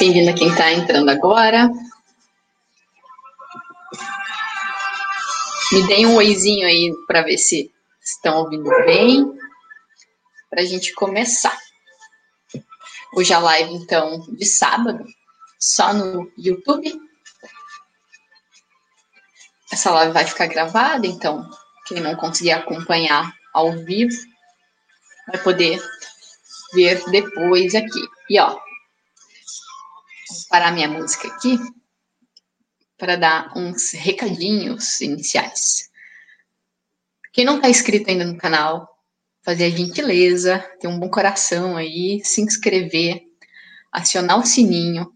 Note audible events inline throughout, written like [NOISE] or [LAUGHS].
Bem-vindo a quem está entrando agora. Me deem um oizinho aí para ver se estão ouvindo bem, para a gente começar. Hoje a live, então, de sábado, só no YouTube. Essa live vai ficar gravada, então, quem não conseguir acompanhar ao vivo, vai poder ver depois aqui. E, ó, Vou parar minha música aqui para dar uns recadinhos iniciais. Quem não está inscrito ainda no canal, fazer a gentileza, ter um bom coração aí, se inscrever, acionar o sininho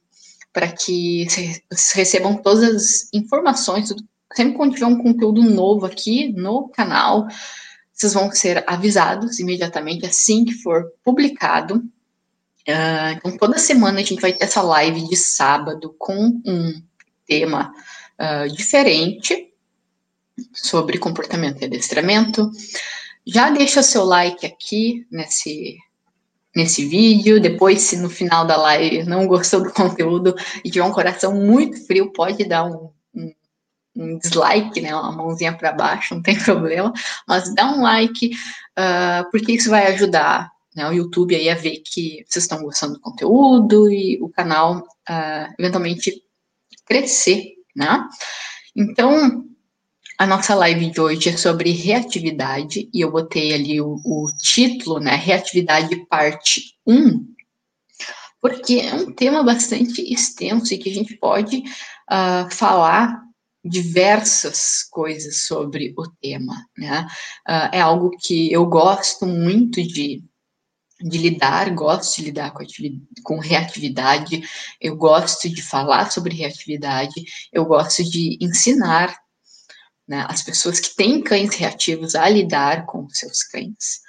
para que vocês recebam todas as informações. Sempre quando tiver um conteúdo novo aqui no canal, vocês vão ser avisados imediatamente assim que for publicado. Uh, então, toda semana a gente vai ter essa live de sábado com um tema uh, diferente sobre comportamento e adestramento. Já deixa seu like aqui nesse, nesse vídeo. Depois, se no final da live não gostou do [LAUGHS] conteúdo e tiver um coração muito frio, pode dar um, um, um dislike, né? Uma mãozinha para baixo, não tem [LAUGHS] problema. Mas dá um like, uh, porque isso vai ajudar né, o YouTube aí a ver que vocês estão gostando do conteúdo e o canal uh, eventualmente crescer, né? Então, a nossa live de hoje é sobre reatividade e eu botei ali o, o título, né, reatividade parte 1, porque é um tema bastante extenso e que a gente pode uh, falar diversas coisas sobre o tema, né? Uh, é algo que eu gosto muito de de lidar, gosto de lidar com, com reatividade, eu gosto de falar sobre reatividade, eu gosto de ensinar né, as pessoas que têm cães reativos a lidar com seus cães.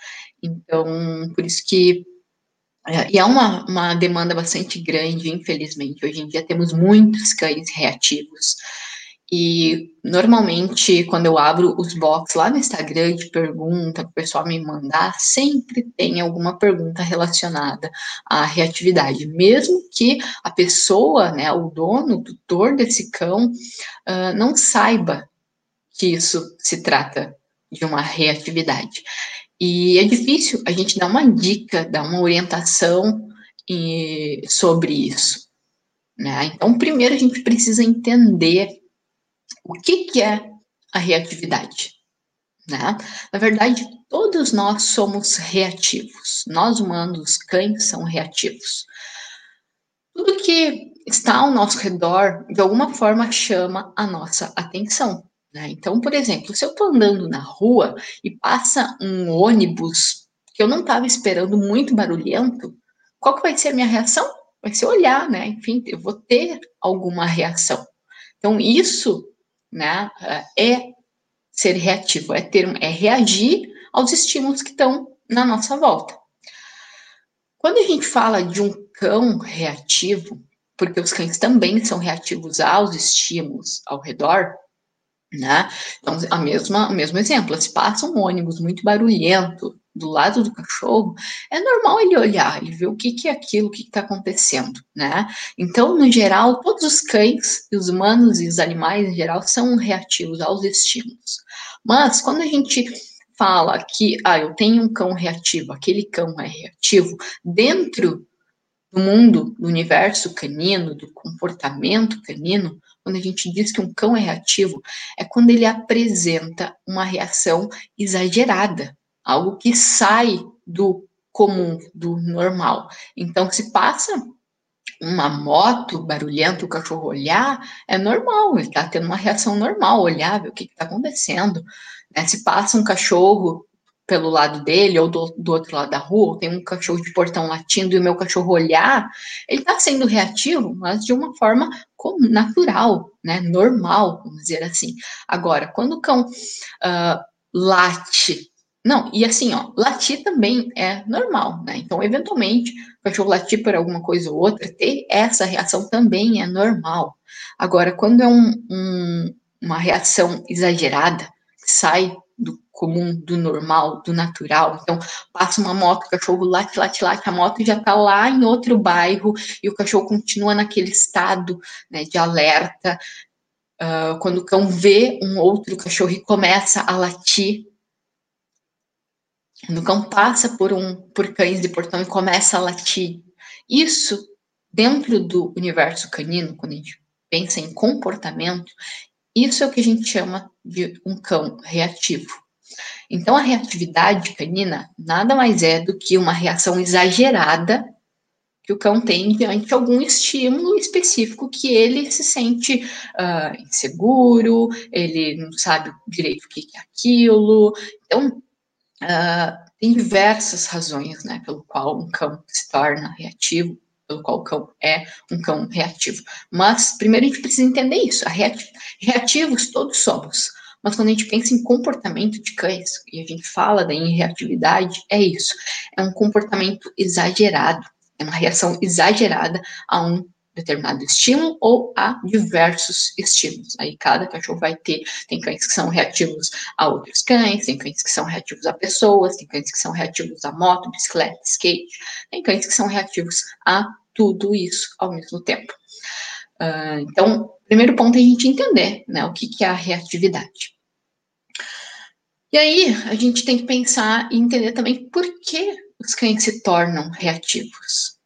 Então, por isso que. É, e é uma, uma demanda bastante grande, infelizmente. Hoje em dia temos muitos cães reativos. E normalmente, quando eu abro os box lá no Instagram de pergunta para o pessoal me mandar, sempre tem alguma pergunta relacionada à reatividade, mesmo que a pessoa, né, o dono, o tutor desse cão, uh, não saiba que isso se trata de uma reatividade. E é difícil a gente dar uma dica, dar uma orientação e, sobre isso. Né? Então, primeiro a gente precisa entender o que, que é a reatividade? Né? Na verdade, todos nós somos reativos. Nós humanos, cães, são reativos. Tudo que está ao nosso redor, de alguma forma, chama a nossa atenção. Né? Então, por exemplo, se eu estou andando na rua e passa um ônibus que eu não estava esperando muito barulhento, qual que vai ser a minha reação? Vai ser olhar, né? Enfim, eu vou ter alguma reação. Então, isso né, é ser reativo, é, ter, é reagir aos estímulos que estão na nossa volta. Quando a gente fala de um cão reativo, porque os cães também são reativos aos estímulos ao redor, né? Então, a mesma, o mesmo exemplo, se passa um ônibus muito barulhento do lado do cachorro, é normal ele olhar e ver o que, que é aquilo, o que está acontecendo, né? Então, no geral, todos os cães, os humanos e os animais em geral são reativos aos estímulos. Mas quando a gente fala que, ah, eu tenho um cão reativo, aquele cão é reativo, dentro do mundo, do universo canino, do comportamento canino, quando a gente diz que um cão é reativo, é quando ele apresenta uma reação exagerada, algo que sai do comum, do normal. Então, se passa uma moto barulhenta, o cachorro olhar, é normal, ele está tendo uma reação normal, olhar, ver o que está acontecendo. Né? Se passa um cachorro pelo lado dele ou do, do outro lado da rua, tem um cachorro de portão latindo e o meu cachorro olhar, ele está sendo reativo, mas de uma forma natural, né, normal, vamos dizer assim. Agora, quando o cão uh, late, não, e assim, ó, latir também é normal, né? Então, eventualmente, o cachorro latir por alguma coisa ou outra, ter essa reação também é normal. Agora, quando é um, um, uma reação exagerada, sai do comum, do normal, do natural. Então, passa uma moto, o cachorro late, late, late, a moto já está lá em outro bairro e o cachorro continua naquele estado né, de alerta. Uh, quando o cão vê um outro cachorro e começa a latir, quando o cão passa por um por cães de portão e começa a latir, isso dentro do universo canino, quando a gente pensa em comportamento, isso é o que a gente chama de um cão reativo. Então, a reatividade canina nada mais é do que uma reação exagerada que o cão tem diante de algum estímulo específico que ele se sente uh, inseguro, ele não sabe direito o que é aquilo. Então, uh, tem diversas razões né, pelo qual um cão se torna reativo, pelo qual o cão é um cão reativo. Mas, primeiro, a gente precisa entender isso. Reativos todos somos. Mas quando a gente pensa em comportamento de cães, e a gente fala da irreatividade, é isso. É um comportamento exagerado, é uma reação exagerada a um determinado estímulo ou a diversos estímulos. Aí cada cachorro vai ter, tem cães que são reativos a outros cães, tem cães que são reativos a pessoas, tem cães que são reativos a moto, bicicleta, skate, tem cães que são reativos a tudo isso ao mesmo tempo. Uh, então, primeiro ponto é a gente entender né, o que, que é a reatividade. E aí, a gente tem que pensar e entender também por que os cães se tornam reativos.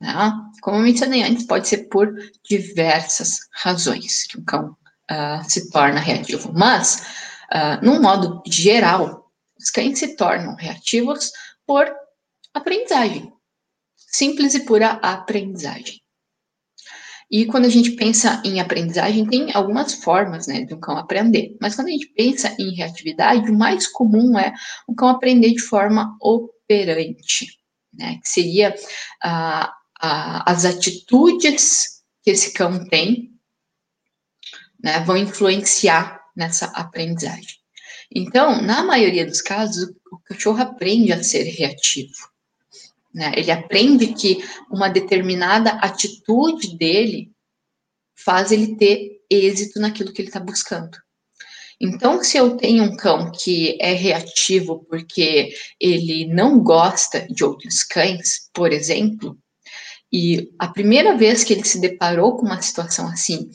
Né? Como eu mencionei antes, pode ser por diversas razões que um cão uh, se torna reativo. Mas, uh, num modo geral, os cães se tornam reativos por aprendizagem. Simples e pura aprendizagem. E quando a gente pensa em aprendizagem, tem algumas formas né, de um cão aprender. Mas quando a gente pensa em reatividade, o mais comum é o cão aprender de forma operante, né, que seria ah, as atitudes que esse cão tem né, vão influenciar nessa aprendizagem. Então, na maioria dos casos, o cachorro aprende a ser reativo. Né? Ele aprende que uma determinada atitude dele faz ele ter êxito naquilo que ele está buscando. Então, se eu tenho um cão que é reativo porque ele não gosta de outros cães, por exemplo, e a primeira vez que ele se deparou com uma situação assim,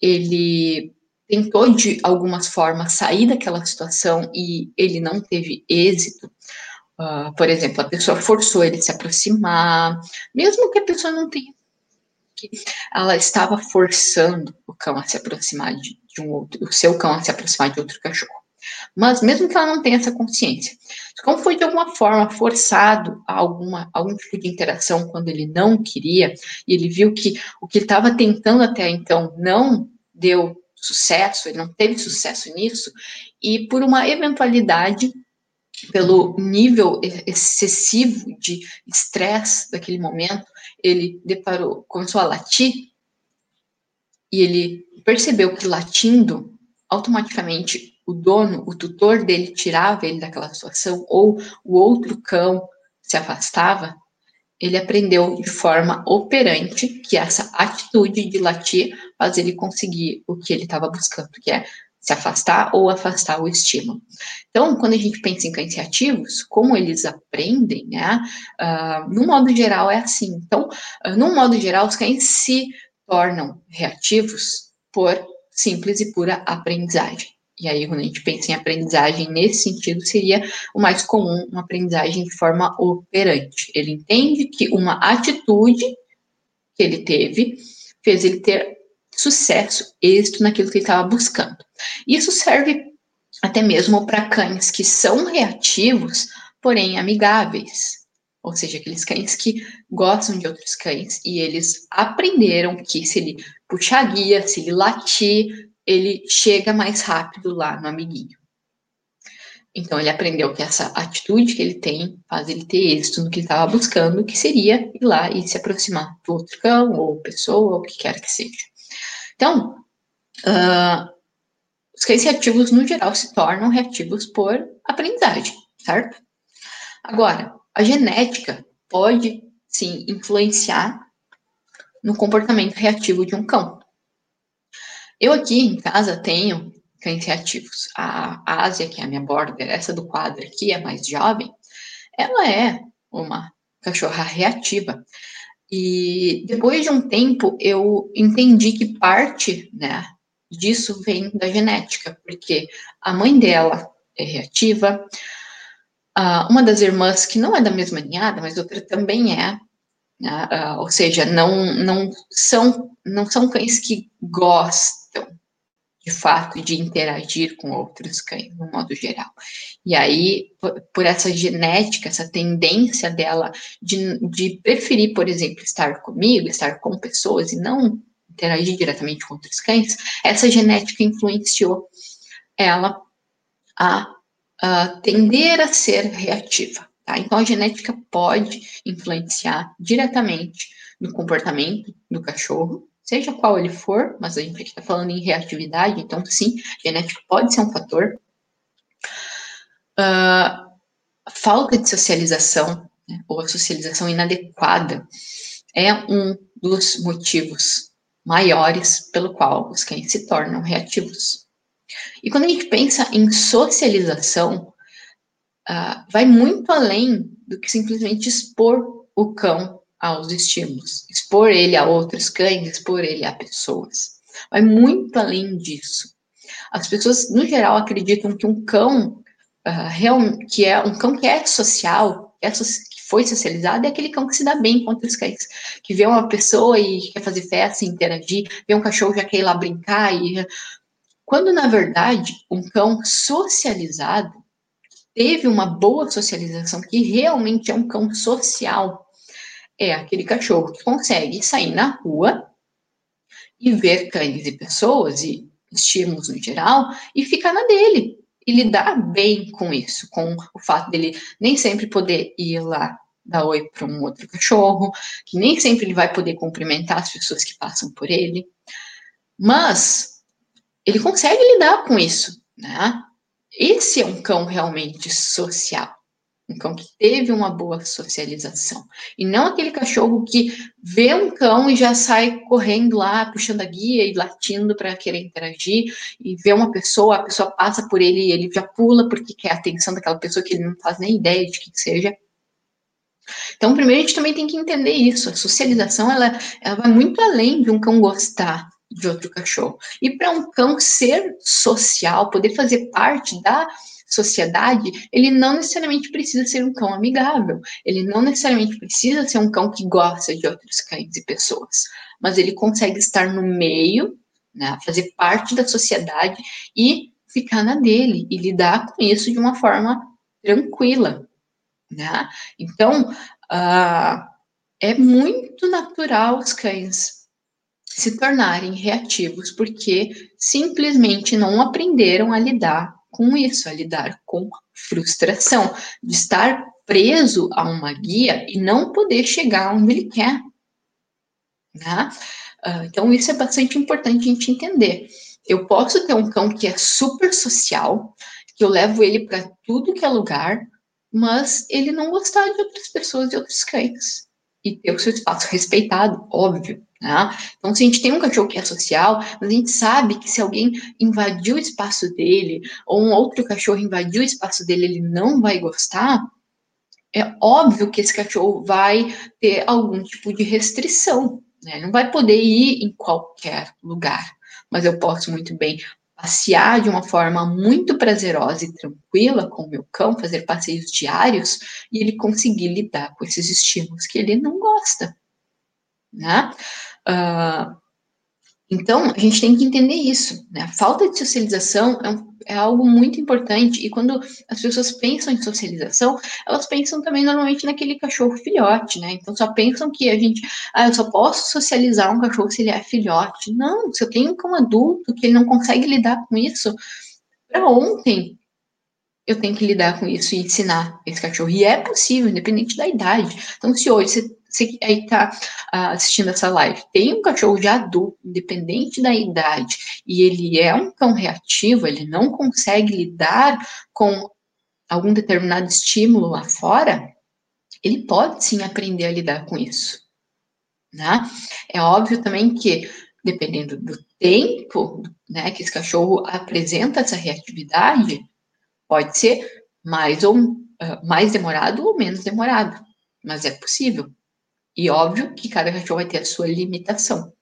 ele tentou de algumas formas sair daquela situação e ele não teve êxito, Uh, por exemplo, a pessoa forçou ele a se aproximar, mesmo que a pessoa não tenha. Ela estava forçando o cão a se aproximar de, de um outro, o seu cão a se aproximar de outro cachorro. Mas mesmo que ela não tenha essa consciência, se o cão foi de alguma forma forçado a alguma, algum tipo de interação quando ele não queria, e ele viu que o que estava tentando até então não deu sucesso, ele não teve sucesso nisso, e por uma eventualidade pelo nível excessivo de estresse daquele momento, ele deparou, começou a latir e ele percebeu que latindo, automaticamente o dono, o tutor dele tirava ele daquela situação ou o outro cão se afastava, ele aprendeu de forma operante que essa atitude de latir faz ele conseguir o que ele estava buscando, que é se afastar ou afastar o estímulo. Então, quando a gente pensa em cães reativos, como eles aprendem, né? Uh, no modo geral é assim. Então, uh, no modo geral, os cães se tornam reativos por simples e pura aprendizagem. E aí, quando a gente pensa em aprendizagem nesse sentido, seria o mais comum, uma aprendizagem de forma operante. Ele entende que uma atitude que ele teve fez ele ter sucesso, êxito naquilo que ele estava buscando. Isso serve até mesmo para cães que são reativos, porém amigáveis. Ou seja, aqueles cães que gostam de outros cães e eles aprenderam que se ele puxar a guia, se ele latir, ele chega mais rápido lá no amiguinho. Então ele aprendeu que essa atitude que ele tem faz ele ter êxito no que ele estava buscando, que seria ir lá e se aproximar do outro cão ou pessoa, ou o que quer que seja. Então, uh, os cães reativos, no geral, se tornam reativos por aprendizagem, certo? Agora, a genética pode, sim, influenciar no comportamento reativo de um cão. Eu aqui em casa tenho cães reativos. A Ásia, que é a minha border, essa do quadro aqui, é mais jovem, ela é uma cachorra reativa. E depois de um tempo, eu entendi que parte né, disso vem da genética, porque a mãe dela é reativa, uma das irmãs, que não é da mesma ninhada, mas outra também é, né, ou seja, não, não, são, não são cães que gostam de fato de interagir com outros cães, no modo geral. E aí, por essa genética, essa tendência dela de, de preferir, por exemplo, estar comigo, estar com pessoas e não interagir diretamente com outros cães, essa genética influenciou ela a, a tender a ser reativa. Tá? Então, a genética pode influenciar diretamente no comportamento do cachorro, seja qual ele for, mas a gente está falando em reatividade, então, sim, genética pode ser um fator. Uh, falta de socialização, né, ou a socialização inadequada, é um dos motivos maiores pelo qual os cães se tornam reativos. E quando a gente pensa em socialização, uh, vai muito além do que simplesmente expor o cão aos estímulos, expor ele a outros cães, expor ele a pessoas. Vai muito além disso. As pessoas, no geral, acreditam que um cão uh, que é um cão que é social, é, foi socializado é aquele cão que se dá bem com outros cães, que vê uma pessoa e quer fazer festa, interagir, vê um cachorro já quer ir lá brincar e quando na verdade um cão socializado teve uma boa socialização, que realmente é um cão social, é aquele cachorro que consegue sair na rua e ver cães e pessoas e estímulos no geral e ficar na dele e lidar bem com isso, com o fato dele nem sempre poder ir lá dar oi para um outro cachorro, que nem sempre ele vai poder cumprimentar as pessoas que passam por ele, mas ele consegue lidar com isso, né? Esse é um cão realmente social. Cão que teve uma boa socialização. E não aquele cachorro que vê um cão e já sai correndo lá, puxando a guia e latindo para querer interagir, e vê uma pessoa, a pessoa passa por ele e ele já pula porque quer a atenção daquela pessoa que ele não faz nem ideia de que seja. Então, primeiro a gente também tem que entender isso. A socialização ela, ela vai muito além de um cão gostar de outro cachorro. E para um cão ser social, poder fazer parte da sociedade, ele não necessariamente precisa ser um cão amigável, ele não necessariamente precisa ser um cão que gosta de outros cães e pessoas, mas ele consegue estar no meio, né, fazer parte da sociedade e ficar na dele e lidar com isso de uma forma tranquila, né? Então, uh, é muito natural os cães se tornarem reativos porque simplesmente não aprenderam a lidar com isso, a lidar com frustração, de estar preso a uma guia e não poder chegar onde ele quer. Né? Uh, então, isso é bastante importante a gente entender. Eu posso ter um cão que é super social, que eu levo ele para tudo que é lugar, mas ele não gostar de outras pessoas e outros cães. E ter o seu espaço respeitado, óbvio. Né? Então, se a gente tem um cachorro que é social, mas a gente sabe que se alguém invadiu o espaço dele, ou um outro cachorro invadiu o espaço dele, ele não vai gostar, é óbvio que esse cachorro vai ter algum tipo de restrição. Né? Não vai poder ir em qualquer lugar. Mas eu posso muito bem passear de uma forma muito prazerosa e tranquila com o meu cão, fazer passeios diários e ele conseguir lidar com esses estímulos que ele não gosta, né? Uh, então, a gente tem que entender isso, né? A falta de socialização é, um, é, algo muito importante, e quando as pessoas pensam em socialização, elas pensam também normalmente naquele cachorro filhote, né? Então, só pensam que a gente, ah, eu só posso socializar um cachorro se ele é filhote. Não, se eu tenho um adulto que ele não consegue lidar com isso, para ontem, eu tenho que lidar com isso e ensinar esse cachorro. E é possível, independente da idade. Então, se hoje você, você aí está uh, assistindo essa live, tem um cachorro já adulto, independente da idade, e ele é um cão reativo, ele não consegue lidar com algum determinado estímulo lá fora, ele pode sim aprender a lidar com isso. Né? É óbvio também que, dependendo do tempo né, que esse cachorro apresenta essa reatividade, pode ser mais ou uh, mais demorado ou menos demorado, mas é possível. E óbvio que cada cachorro vai ter a sua limitação,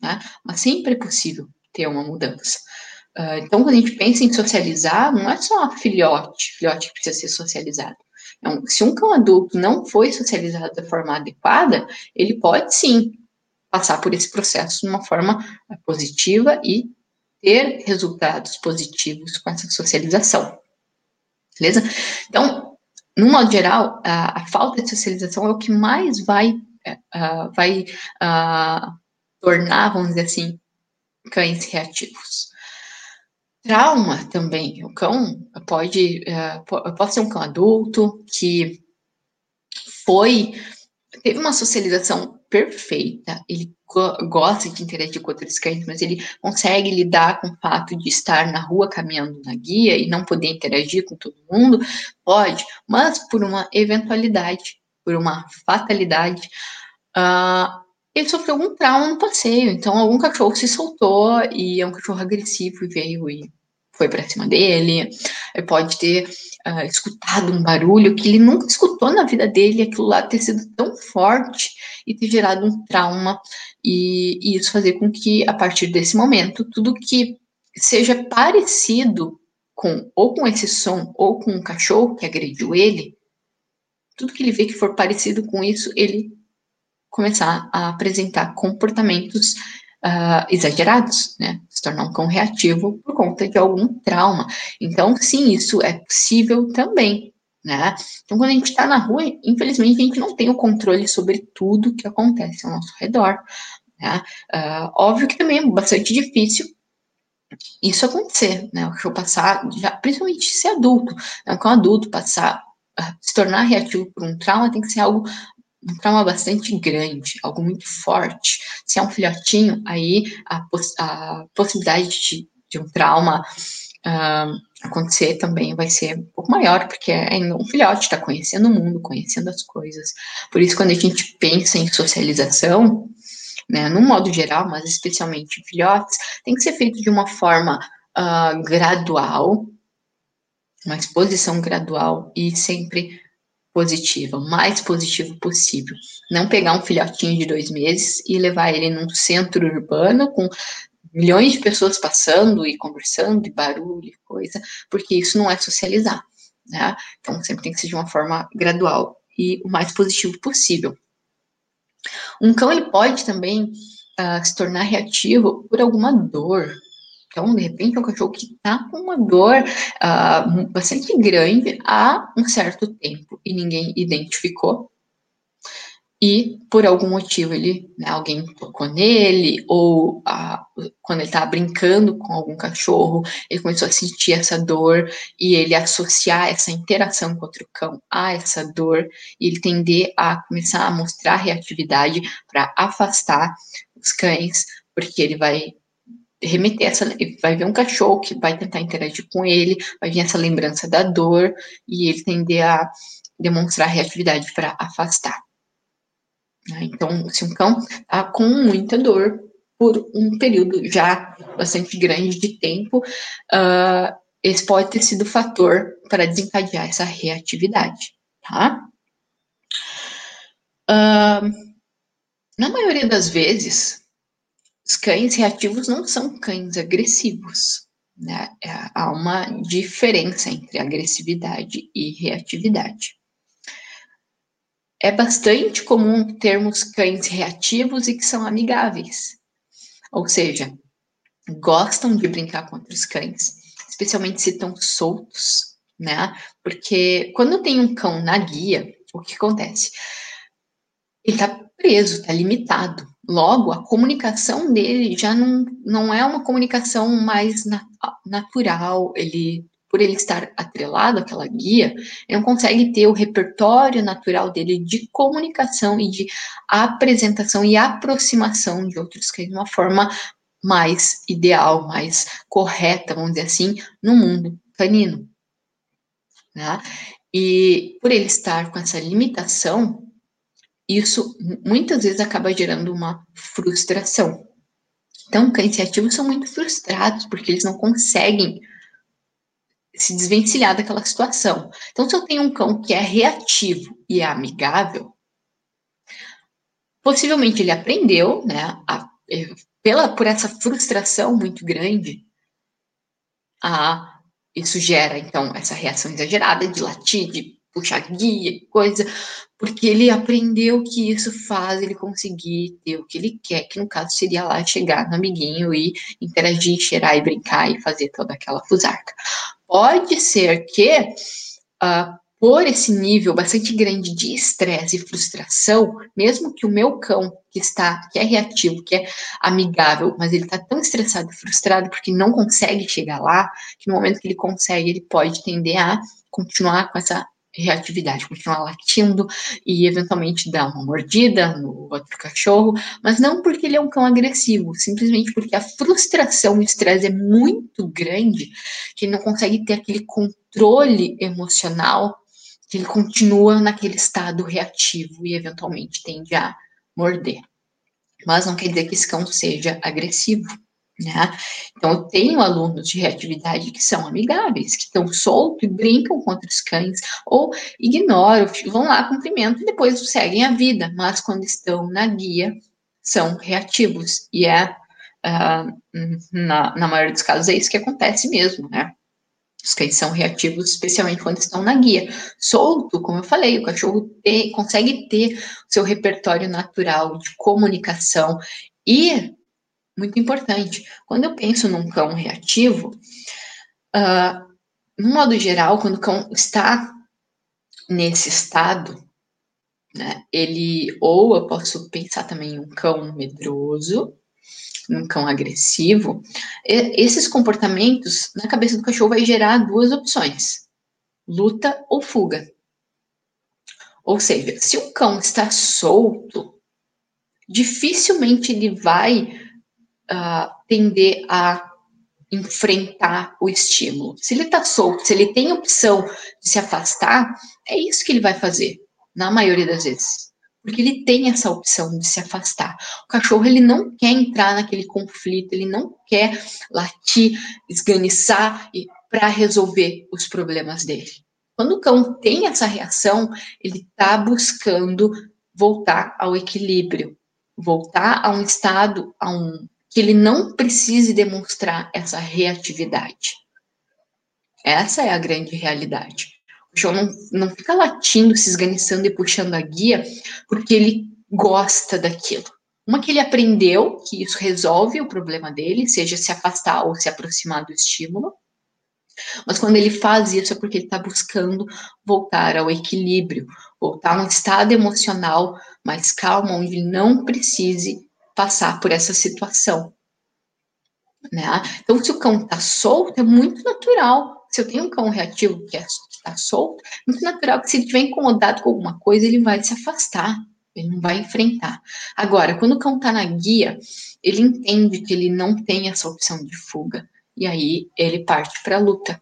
né? Mas sempre é possível ter uma mudança. Uh, então, quando a gente pensa em socializar, não é só filhote, filhote que precisa ser socializado. Então, se um cão adulto não foi socializado da forma adequada, ele pode sim passar por esse processo de uma forma positiva e ter resultados positivos com essa socialização. Beleza? Então, no modo geral, a, a falta de socialização é o que mais vai, uh, vai uh, tornar, vamos dizer assim, cães reativos. Trauma também. O cão pode, uh, pode ser um cão adulto que foi teve uma socialização perfeita, ele gosta de interagir com outros cães, mas ele consegue lidar com o fato de estar na rua caminhando na guia e não poder interagir com todo mundo? Pode, mas por uma eventualidade, por uma fatalidade, uh, ele sofreu algum trauma no passeio, então algum cachorro se soltou e é um cachorro agressivo e veio e foi para cima dele, ele pode ter uh, escutado um barulho que ele nunca escutou na vida dele, aquilo lá ter sido tão forte e ter gerado um trauma, e, e isso fazer com que, a partir desse momento, tudo que seja parecido com, ou com esse som, ou com um cachorro que agrediu ele, tudo que ele vê que for parecido com isso, ele começar a apresentar comportamentos uh, exagerados, né? Se tornar um cão reativo por conta de algum trauma. Então, sim, isso é possível também, né? Então, quando a gente está na rua, infelizmente, a gente não tem o controle sobre tudo que acontece ao nosso redor. Né? Uh, óbvio que também é bastante difícil isso acontecer, né? O cachorro passar, já, principalmente se adulto, né? com adulto passar, se tornar reativo por um trauma tem que ser algo um trauma bastante grande, algo muito forte. Se é um filhotinho, aí a, poss a possibilidade de, de, um trauma uh, acontecer também vai ser um pouco maior, porque é ainda um filhote, está conhecendo o mundo, conhecendo as coisas. Por isso, quando a gente pensa em socialização, né, no modo geral, mas especialmente em filhotes, tem que ser feito de uma forma uh, gradual, uma exposição gradual e sempre positiva, o mais positivo possível. Não pegar um filhotinho de dois meses e levar ele num centro urbano com milhões de pessoas passando e conversando, e barulho, e coisa, porque isso não é socializar, né? Então sempre tem que ser de uma forma gradual e o mais positivo possível. Um cão ele pode também uh, se tornar reativo por alguma dor, então, de repente, é um cachorro que está com uma dor uh, bastante grande há um certo tempo e ninguém identificou. E por algum motivo ele, né, alguém tocou nele, ou uh, quando ele estava brincando com algum cachorro, ele começou a sentir essa dor e ele associar essa interação com outro cão a essa dor, e ele tender a começar a mostrar reatividade para afastar os cães, porque ele vai remeter essa, vai ver um cachorro que vai tentar interagir com ele, vai vir essa lembrança da dor e ele tender a demonstrar reatividade para afastar. Né? Então, se um cão está com muita dor por um período já bastante grande de tempo, uh, esse pode ter sido fator para desencadear essa reatividade, tá? Uh, na maioria das vezes, os cães reativos não são cães agressivos. Né? É, há uma diferença entre agressividade e reatividade. É bastante comum termos cães reativos e que são amigáveis. Ou seja, gostam de brincar com outros cães, especialmente se estão soltos, né? Porque quando tem um cão na guia, o que acontece? Ele está preso, está limitado. Logo, a comunicação dele já não, não é uma comunicação mais na, natural, ele, por ele estar atrelado àquela guia, ele não consegue ter o repertório natural dele de comunicação e de apresentação e aproximação de outros cães de uma forma mais ideal, mais correta, vamos dizer assim, no mundo canino. Né? E por ele estar com essa limitação, isso muitas vezes acaba gerando uma frustração. Então, cães reativos são muito frustrados porque eles não conseguem se desvencilhar daquela situação. Então, se eu tenho um cão que é reativo e é amigável, possivelmente ele aprendeu, né, a, eh, pela, por essa frustração muito grande, a, isso gera, então, essa reação exagerada de latir, de puxar guia, coisa, porque ele aprendeu que isso faz ele conseguir ter o que ele quer, que no caso seria lá chegar no amiguinho e interagir, cheirar e brincar e fazer toda aquela fusarca. Pode ser que, uh, por esse nível bastante grande de estresse e frustração, mesmo que o meu cão que está, que é reativo, que é amigável, mas ele está tão estressado e frustrado porque não consegue chegar lá, que no momento que ele consegue, ele pode tender a continuar com essa reatividade, continuar latindo e eventualmente dar uma mordida no outro cachorro, mas não porque ele é um cão agressivo, simplesmente porque a frustração e o estresse é muito grande que ele não consegue ter aquele controle emocional, que ele continua naquele estado reativo e eventualmente tende a morder. Mas não quer dizer que esse cão seja agressivo. Né? Então, eu tenho alunos de reatividade que são amigáveis, que estão soltos e brincam com outros cães, ou ignoram, vão lá, cumprimentam e depois seguem a vida, mas quando estão na guia, são reativos. E é, uh, na, na maioria dos casos, é isso que acontece mesmo, né? Os cães são reativos, especialmente quando estão na guia. Solto, como eu falei, o cachorro consegue ter seu repertório natural de comunicação e muito importante. Quando eu penso num cão reativo, uh, no modo geral, quando o cão está nesse estado, né, ele, ou eu posso pensar também em um cão medroso, um cão agressivo, esses comportamentos na cabeça do cachorro vai gerar duas opções: luta ou fuga. Ou seja, se um cão está solto, dificilmente ele vai uh, tender a enfrentar o estímulo. Se ele está solto, se ele tem opção de se afastar, é isso que ele vai fazer, na maioria das vezes. Porque ele tem essa opção de se afastar. O cachorro, ele não quer entrar naquele conflito, ele não quer latir, esganiçar para resolver os problemas dele. Quando o cão tem essa reação, ele está buscando voltar ao equilíbrio, voltar a um estado, a um que ele não precise demonstrar essa reatividade. Essa é a grande realidade. O João não, não fica latindo, se esganiçando e puxando a guia porque ele gosta daquilo. Uma que ele aprendeu que isso resolve o problema dele, seja se afastar ou se aproximar do estímulo. Mas quando ele faz isso é porque ele está buscando voltar ao equilíbrio, voltar a um estado emocional mais calmo, onde ele não precise passar por essa situação. Né? Então, se o cão está solto, é muito natural. Se eu tenho um cão reativo que é, está solto, é muito natural que se ele estiver incomodado com alguma coisa, ele vai se afastar, ele não vai enfrentar. Agora, quando o cão está na guia, ele entende que ele não tem essa opção de fuga, e aí ele parte para a luta.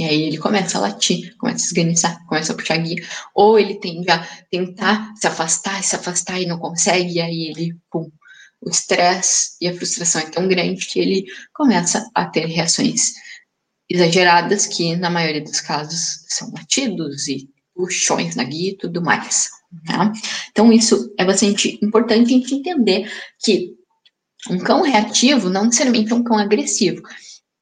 E aí ele começa a latir, começa a esganiçar, começa a puxar guia. Ou ele tende a tentar se afastar, se afastar e não consegue, e aí ele, pum, o estresse e a frustração é tão grande que ele começa a ter reações exageradas, que na maioria dos casos são latidos e puxões na guia e tudo mais. Né? Então, isso é bastante importante a gente entender que um cão reativo não necessariamente é um cão agressivo.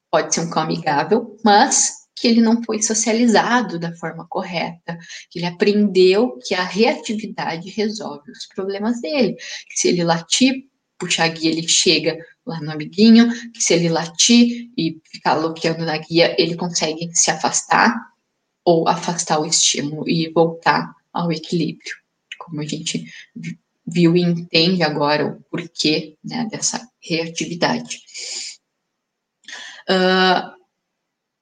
Pode ser um cão amigável, mas que ele não foi socializado da forma correta, que ele aprendeu que a reatividade resolve os problemas dele, que se ele latir, puxar a guia, ele chega lá no amiguinho, que se ele latir e ficar bloqueando na guia, ele consegue se afastar ou afastar o estímulo e voltar ao equilíbrio, como a gente viu e entende agora o porquê né, dessa reatividade. Uh,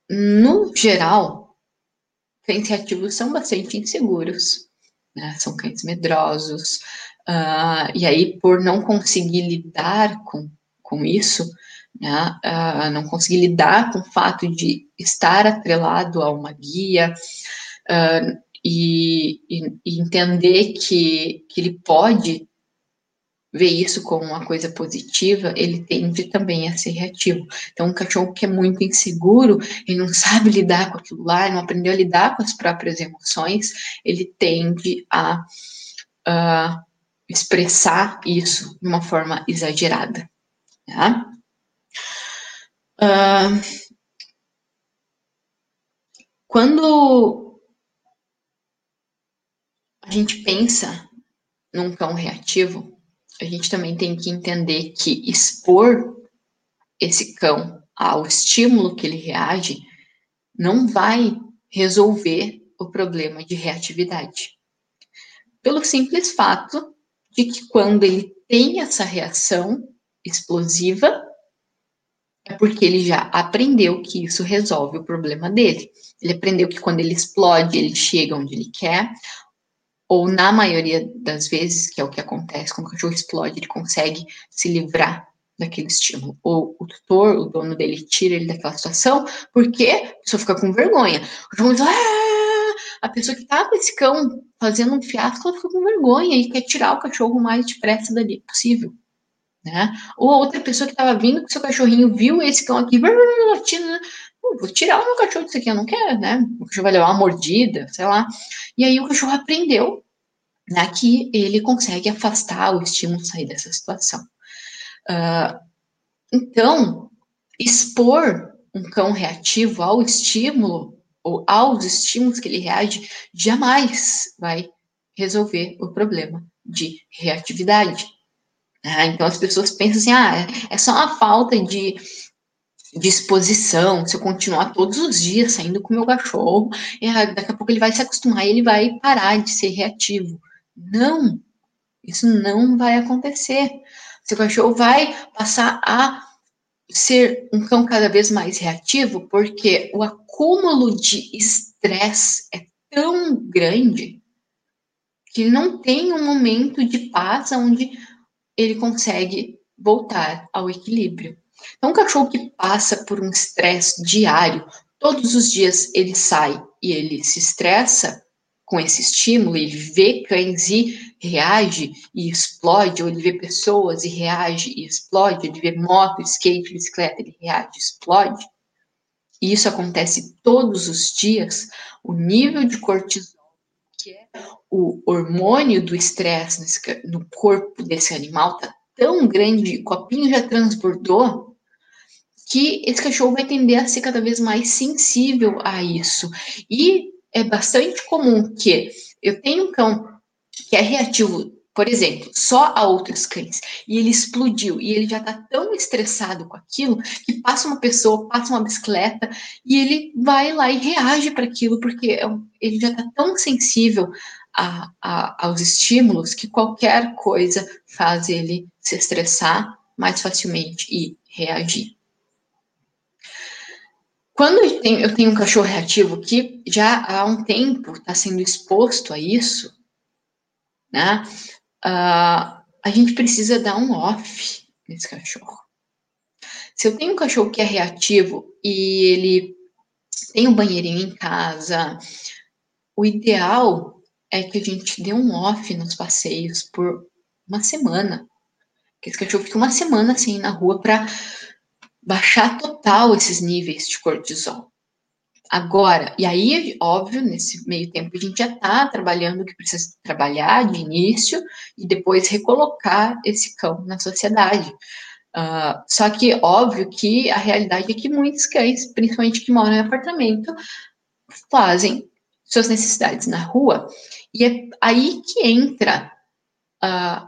no geral, cães reativos são bastante inseguros, né? São cães medrosos, uh, e aí, por não conseguir lidar com, com isso, né? Uh, não conseguir lidar com o fato de estar atrelado a uma guia, uh, e, e, e, entender que, que ele pode ver isso como uma coisa positiva, ele tende também a ser reativo. Então, um cachorro que é muito inseguro, ele não sabe [LAUGHS] lidar com aquilo lá, não aprendeu a lidar com as próprias emoções, ele tende a expressar isso de uma forma exagerada. Uh, quando a gente pensa num cão reativo, a gente também tem que entender que expor esse cão ao estímulo que ele reage não vai resolver o problema de reatividade. Pelo simples fato de que quando ele tem essa reação explosiva, é porque ele já aprendeu que isso resolve o problema dele. Ele aprendeu que quando ele explode, ele chega onde ele quer, ou na maioria das vezes, que é o que acontece quando o cachorro explode, ele consegue se livrar daquele estímulo. Ou o tutor, o dono dele, tira ele daquela situação, porque a pessoa fica com vergonha. O cachorro diz, ah! a pessoa que tá com esse cão fazendo um fiasco, ela fica com vergonha e quer tirar o cachorro o mais depressa dali possível. Né? Ou outra pessoa que estava vindo com seu cachorrinho viu esse cão aqui, [LAUGHS] latindo, né? vou tirar o meu cachorro disso aqui, eu não quero, né? O cachorro vai levar uma mordida, sei lá. E aí o cachorro aprendeu né, que ele consegue afastar o estímulo sair dessa situação. Uh, então, expor um cão reativo ao estímulo ou aos estímulos que ele reage jamais vai resolver o problema de reatividade. Ah, então as pessoas pensam assim, ah, é só uma falta de disposição, se eu continuar todos os dias saindo com o meu cachorro, daqui a pouco ele vai se acostumar e ele vai parar de ser reativo. Não, isso não vai acontecer. Seu cachorro vai passar a ser um cão cada vez mais reativo, porque o acúmulo de estresse é tão grande que não tem um momento de paz onde ele consegue voltar ao equilíbrio. Então, um cachorro que passa por um estresse diário, todos os dias ele sai e ele se estressa com esse estímulo, ele vê cães e reage e explode, ou ele vê pessoas e reage e explode, ele vê moto, skate, bicicleta, ele reage e explode. E isso acontece todos os dias, o nível de cortisol, que é o hormônio do estresse no corpo desse animal, está tão grande, copinho já transbordou, que esse cachorro vai tender a ser cada vez mais sensível a isso. E é bastante comum que eu tenho um cão que é reativo, por exemplo, só a outros cães, e ele explodiu, e ele já tá tão estressado com aquilo, que passa uma pessoa, passa uma bicicleta, e ele vai lá e reage para aquilo, porque é ele já tá tão sensível a, a, aos estímulos que qualquer coisa faz ele se estressar mais facilmente e reagir. Quando eu tenho, eu tenho um cachorro reativo que já há um tempo está sendo exposto a isso, né? Uh, a gente precisa dar um off nesse cachorro. Se eu tenho um cachorro que é reativo e ele tem um banheirinho em casa, o ideal é que a gente dê um off nos passeios por uma semana. Que esse cachorro fique uma semana assim na rua para baixar total esses níveis de cortisol. Agora, e aí, óbvio, nesse meio tempo a gente já está trabalhando o que precisa trabalhar de início e depois recolocar esse cão na sociedade. Uh, só que, óbvio que a realidade é que muitos cães, principalmente que moram em apartamento, fazem suas necessidades na rua, e é aí que entra uh,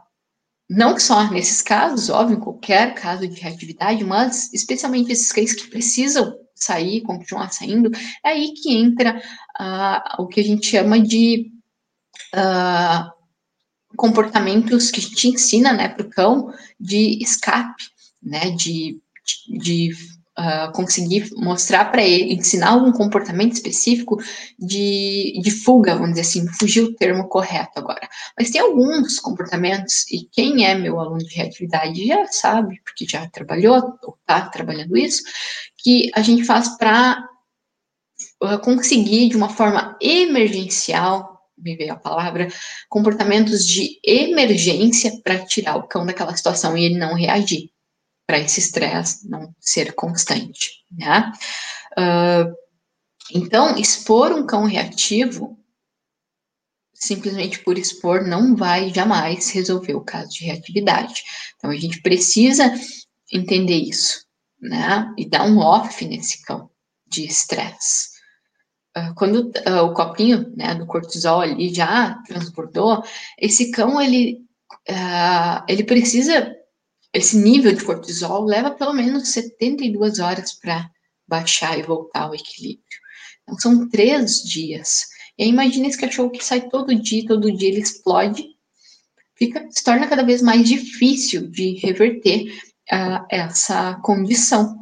não só nesses casos, óbvio, em qualquer caso de reatividade, mas especialmente esses cães que precisam sair, continuar saindo, é aí que entra uh, o que a gente chama de uh, comportamentos que a gente ensina né, para o cão de escape, né, de, de uh, conseguir mostrar para ele, ensinar algum comportamento específico de, de fuga, vamos dizer assim, fugir o termo correto agora. Mas tem alguns comportamentos, e quem é meu aluno de reatividade já sabe, porque já trabalhou ou está trabalhando isso, que a gente faz para uh, ah, conseguir de uma forma emergencial me veio a palavra, comportamentos de emergência para tirar o cão daquela situação e ele não reagir para esse estresse não ser constante, né? Uh, então, expor um cão reativo, simplesmente por expor, não vai jamais resolver o caso de reatividade. Então, a gente precisa entender isso, né? E dar um off nesse cão de estresse. Uh, quando uh, o copinho né, do cortisol ali já transbordou, esse cão, ele, ele precisa esse nível de cortisol leva pelo menos 72 horas para baixar e voltar ao equilíbrio. Então, são três dias. E imagina esse cachorro que sai todo dia, todo dia ele explode, fica, se torna cada vez mais difícil de reverter uh, essa condição.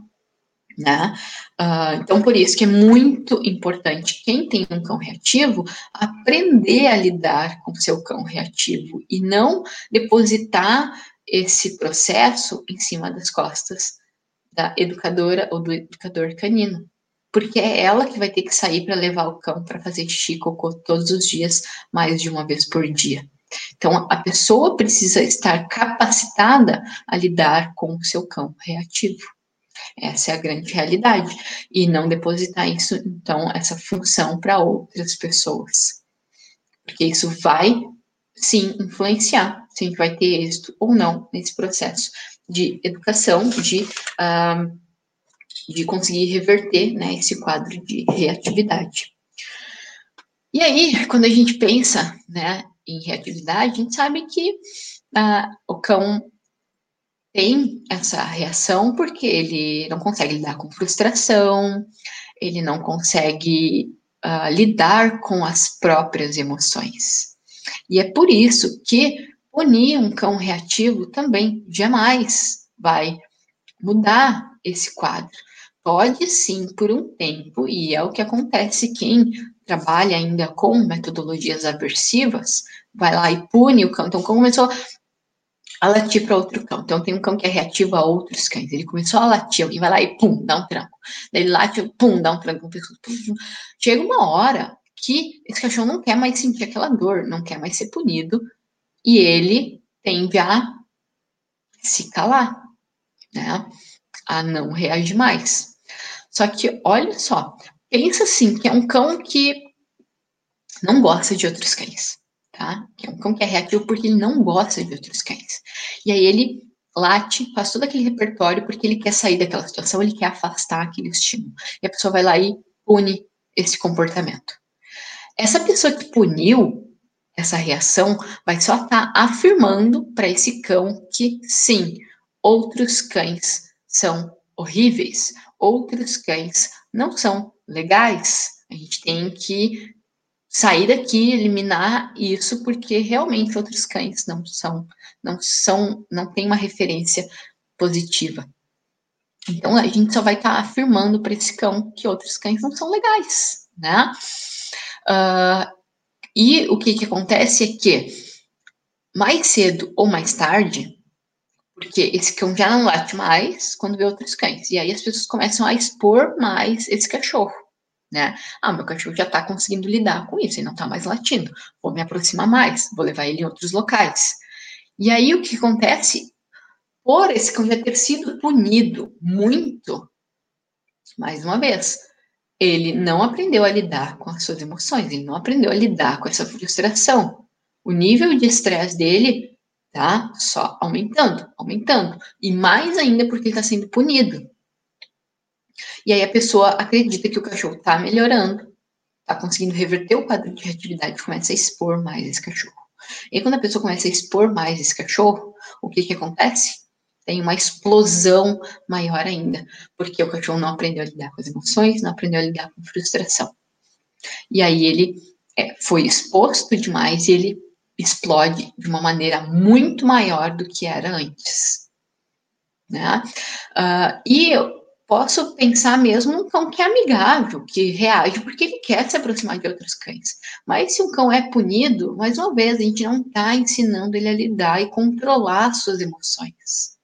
Né? Uh, então, por isso que é muito importante quem tem um cão reativo aprender a lidar com seu cão reativo e não depositar esse processo em cima das costas da educadora ou do educador canino. Porque é ela que vai ter que sair para levar o cão para fazer xixi cocô todos os dias, mais de uma vez por dia. Então, a pessoa precisa estar capacitada a lidar com o seu cão reativo. Essa é a grande realidade. E não depositar isso, então, essa função para outras pessoas. Porque isso vai, sim, influenciar se a gente vai ter êxito ou não nesse processo de educação, de, uh, de conseguir reverter né, esse quadro de reatividade. E aí, quando a gente pensa né, em reatividade, a gente sabe que uh, o cão tem essa reação porque ele não consegue lidar com frustração, ele não consegue uh, lidar com as próprias emoções. E é por isso que Punir um cão reativo também jamais vai mudar esse quadro. Pode sim, por um tempo, e é o que acontece quem trabalha ainda com metodologias aversivas, vai lá e pune o cão. Então, começou a latir para outro cão. Então, tem um cão que é reativo a outros cães. Ele começou a latir, alguém vai lá e pum, dá um tranco. Daí ele late, pum, dá um tranco. Chega uma hora que esse cachorro não quer mais sentir aquela dor, não quer mais ser punido, e ele tende a se calar, né? A não reagir mais. Só que, olha só, pensa assim, que é um cão que não gosta de outros cães, tá? Que é um cão que é reativo porque ele não gosta de outros cães. E aí ele late, faz todo aquele repertório porque ele quer sair daquela situação, ele quer afastar aquele estímulo. E a pessoa vai lá e pune esse comportamento. Essa pessoa que puniu, essa reação vai só estar tá afirmando para esse cão que sim, outros cães são horríveis, outros cães não são legais. A gente tem que sair daqui, eliminar isso, porque realmente outros cães não são, não são, não tem uma referência positiva. Então a gente só vai estar tá afirmando para esse cão que outros cães não são legais, né? Uh, e o que, que acontece é que, mais cedo ou mais tarde, porque esse cão já não late mais quando vê outros cães. E aí as pessoas começam a expor mais esse cachorro, né? Ah, meu cachorro já tá conseguindo lidar com isso, ele não tá mais latindo. Vou me aproximar mais, vou levar ele em outros locais. E aí o que acontece? Por esse cão já ter sido punido muito, mais uma vez, ele não aprendeu a lidar com as suas emoções, ele não aprendeu a lidar com essa frustração. O nível de estresse dele tá só aumentando, aumentando. E mais ainda porque ele está sendo punido. E aí a pessoa acredita que o cachorro está melhorando, está conseguindo reverter o quadro de reatividade, começa a expor mais esse cachorro. E aí, quando a pessoa começa a expor mais esse cachorro, o que que acontece? Tem uma explosão maior ainda, porque o cachorro não aprendeu a lidar com as emoções, não aprendeu a lidar com frustração. E aí ele é, foi exposto demais e ele explode de uma maneira muito maior do que era antes. Né? Uh, e posso pensar mesmo num cão que é amigável, que reage porque ele quer se aproximar de outros cães. Mas se um cão é punido, mais uma vez, a gente não está ensinando ele a lidar e controlar suas emoções.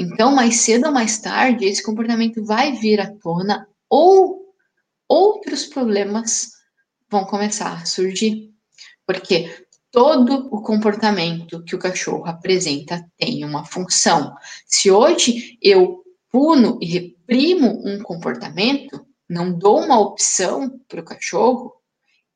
Então, mais cedo ou mais tarde, esse comportamento vai vir à tona ou outros problemas vão começar a surgir. Porque todo o comportamento que o cachorro apresenta tem uma função. Se hoje eu puno e reprimo um comportamento, não dou uma opção para o cachorro,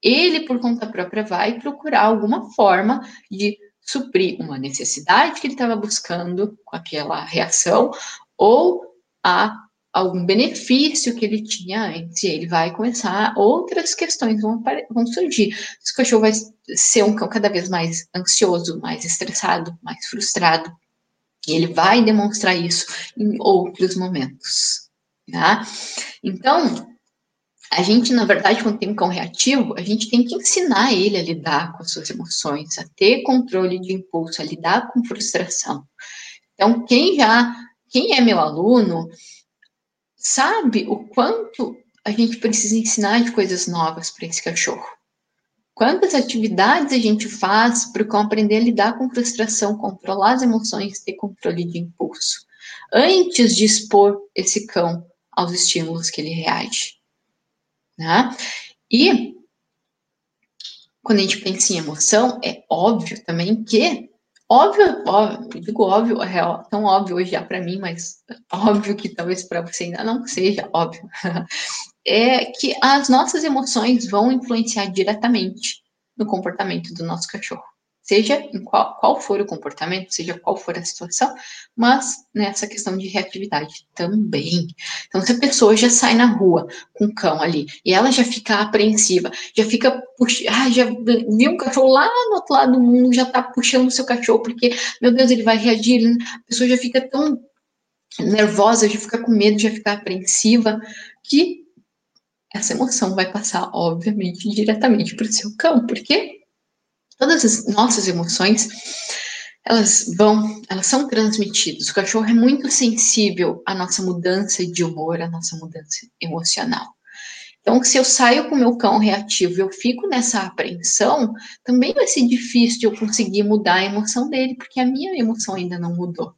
ele, por conta própria, vai procurar alguma forma de suprir uma necessidade que ele estava buscando com aquela reação ou a algum benefício que ele tinha antes, ele vai começar, outras questões vão, vão surgir. O cachorro vai ser um cão cada vez mais ansioso, mais estressado, mais frustrado, e ele vai demonstrar isso em outros momentos, tá? Então, a gente, na verdade, quando tem um cão reativo, a gente tem que ensinar ele a lidar com as suas emoções, a ter controle de impulso, a lidar com frustração. Então, quem já, quem é meu aluno, sabe o quanto a gente precisa ensinar de coisas novas para esse cachorro. Quantas atividades a gente faz para o cão aprender a lidar com frustração, controlar as emoções, ter controle de impulso, antes de expor esse cão aos estímulos que ele reage. Né? E quando a gente pensa em emoção, é óbvio também que, óbvio, óbvio digo óbvio, é tão óbvio hoje já para mim, mas óbvio que talvez para você ainda não seja óbvio, [LAUGHS] é que as nossas emoções vão influenciar diretamente no comportamento do nosso cachorro. Seja em qual, qual for o comportamento, seja qual for a situação, mas nessa questão de reatividade também. Então, se a pessoa já sai na rua com o cão ali e ela já fica apreensiva, já fica puxando, ah, já viu um cachorro lá no outro lado do mundo, já tá puxando o seu cachorro, porque, meu Deus, ele vai reagir, a pessoa já fica tão nervosa, já fica com medo, já fica apreensiva, que essa emoção vai passar, obviamente, diretamente para o seu cão, porque todas as nossas emoções, elas vão, elas são transmitidas. O cachorro é muito sensível à nossa mudança de humor, à nossa mudança emocional. Então, se eu saio com o meu cão reativo e eu fico nessa apreensão, também vai ser difícil de eu conseguir mudar a emoção dele, porque a minha emoção ainda não mudou.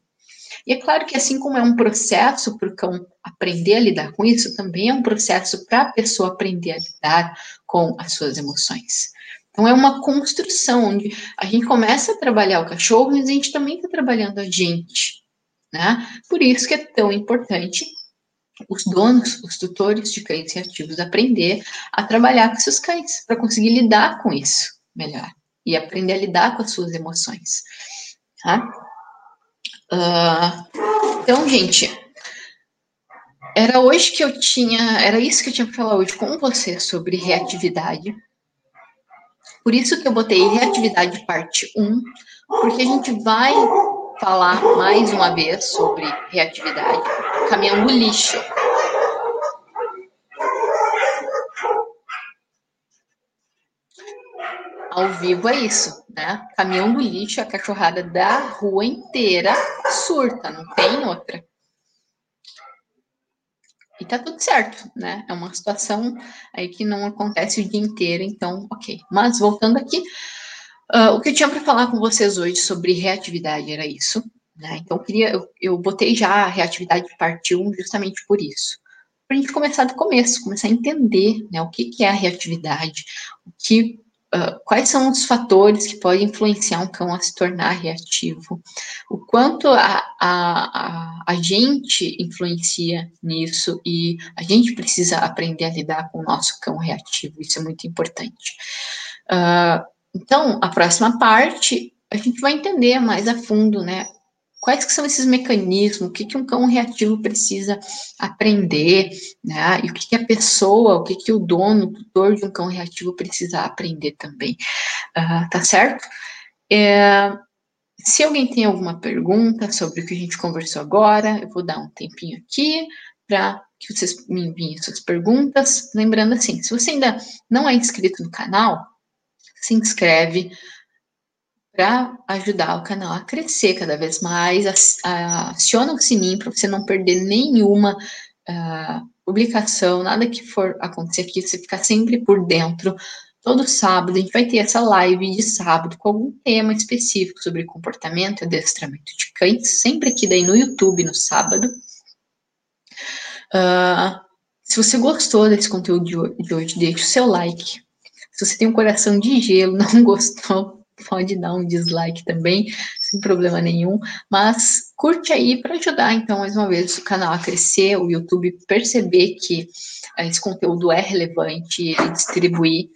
E é claro que, assim como é um processo para o cão aprender a lidar com isso, também é um processo para a pessoa aprender a lidar com as suas emoções. Então, é uma construção onde a gente começa a trabalhar o cachorro, mas a gente também está trabalhando a gente. Né? Por isso que é tão importante os donos, os tutores de cães reativos aprender a trabalhar com seus cães, para conseguir lidar com isso melhor e aprender a lidar com as suas emoções. Tá? Uh, então, gente, era hoje que eu tinha, era isso que eu tinha para falar hoje com você sobre reatividade. Por isso que eu botei reatividade parte 1, porque a gente vai falar mais uma vez sobre reatividade, caminhando lixo. Ao vivo é isso, né? Caminhão do lixo, a cachorrada da rua inteira surta, não tem outra. E tá tudo certo, né? É uma situação aí que não acontece o dia inteiro, então, ok. Mas voltando aqui, uh, o que eu tinha para falar com vocês hoje sobre reatividade era isso, né? Então, eu queria, eu, eu botei já a reatividade parte 1 justamente por isso. Para a gente começar do começo, começar a entender né, o que, que é a reatividade, o que Uh, quais são os fatores que podem influenciar um cão a se tornar reativo, o quanto a, a, a, a, gente influencia nisso e a gente precisa aprender a lidar com o nosso cão reativo, isso é muito importante. Uh, então, a próxima parte, a gente vai entender mais a fundo, né, quais que são esses mecanismos, o que, que um cão reativo precisa aprender, né? E o que, que a pessoa, o que, que o dono, o tutor de um cão reativo precisa aprender também. Uh, tá certo? É, se alguém tem alguma pergunta sobre o que a gente conversou agora, eu vou dar um tempinho aqui para que vocês me enviem suas perguntas. Lembrando assim, se você ainda não é inscrito no canal, se inscreve, para ajudar o canal a crescer cada vez mais. Aciona o sininho para você não perder nenhuma uh, publicação, nada que for acontecer aqui, você ficar sempre por dentro. Todo sábado a gente vai ter essa live de sábado com algum tema específico sobre comportamento e adestramento de cães, sempre aqui daí no YouTube no sábado. Uh, se você gostou desse conteúdo de hoje, deixe o seu like. Se você tem um coração de gelo, [LAUGHS] não gostou, pode dar um dislike também, sem problema nenhum. Mas curte aí para ajudar, então, mais uma vez, o canal a crescer, o YouTube perceber que esse conteúdo é relevante e distribuir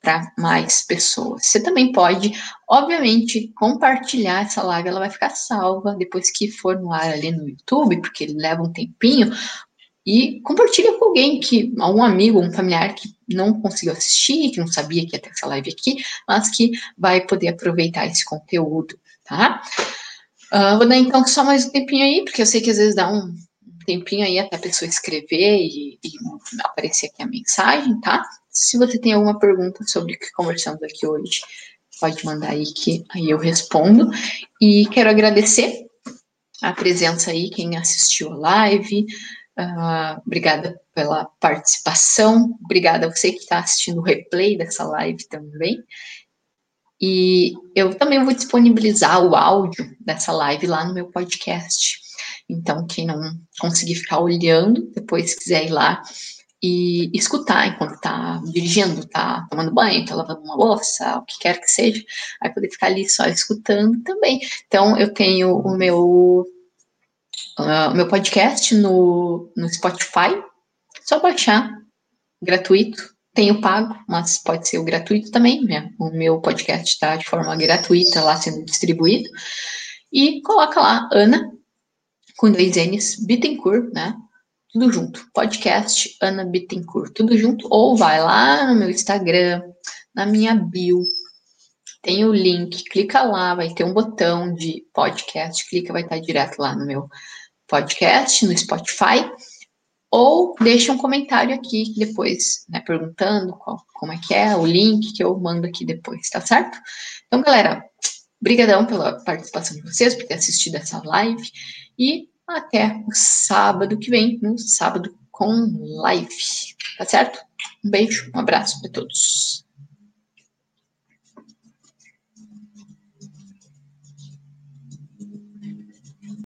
para mais pessoas. Você também pode, obviamente, compartilhar essa live, ela vai ficar salva depois que for no ar ali no YouTube, porque ele leva um tempinho, e compartilha com alguém que, um amigo, um familiar que não conseguiu assistir, que não sabia que ia ter essa live aqui, mas que vai poder aproveitar esse conteúdo, tá? Uh, vou dar então só mais um tempinho aí, porque eu sei que às vezes dá um tempinho aí até a pessoa escrever e, e aparecer aqui a mensagem, tá? Se você tem alguma pergunta sobre o que conversamos aqui hoje, pode mandar aí que aí eu respondo. E quero agradecer a presença aí, quem assistiu a live, Uh, obrigada pela participação. Obrigada a você que está assistindo o replay dessa live também. E eu também vou disponibilizar o áudio dessa live lá no meu podcast. Então, quem não conseguir ficar olhando, depois quiser ir lá e escutar enquanto está dirigindo, está tomando banho, está lavando uma louça, o que quer que seja, vai poder ficar ali só escutando também. Então, eu tenho o meu uh, meu podcast no, no Spotify. Só baixar, gratuito. Tenho pago, mas pode ser o gratuito também. Né? O meu podcast está de forma gratuita lá sendo distribuído. E coloca lá, Ana, com dois N's, Bittencourt, né? Tudo junto. Podcast Ana Bittencourt, tudo junto. Ou vai lá no meu Instagram, na minha bio, tem o link, clica lá, vai ter um botão de podcast, clica, vai estar direto lá no meu podcast, no Spotify, ou deixa um comentário aqui depois, né, perguntando qual, como é que é, o link que eu mando aqui depois, tá certo? Então, galera, brigadão pela participação de vocês, por ter assistido essa live, e até o sábado que vem, no sábado com live, tá certo? Um beijo, um abraço para todos.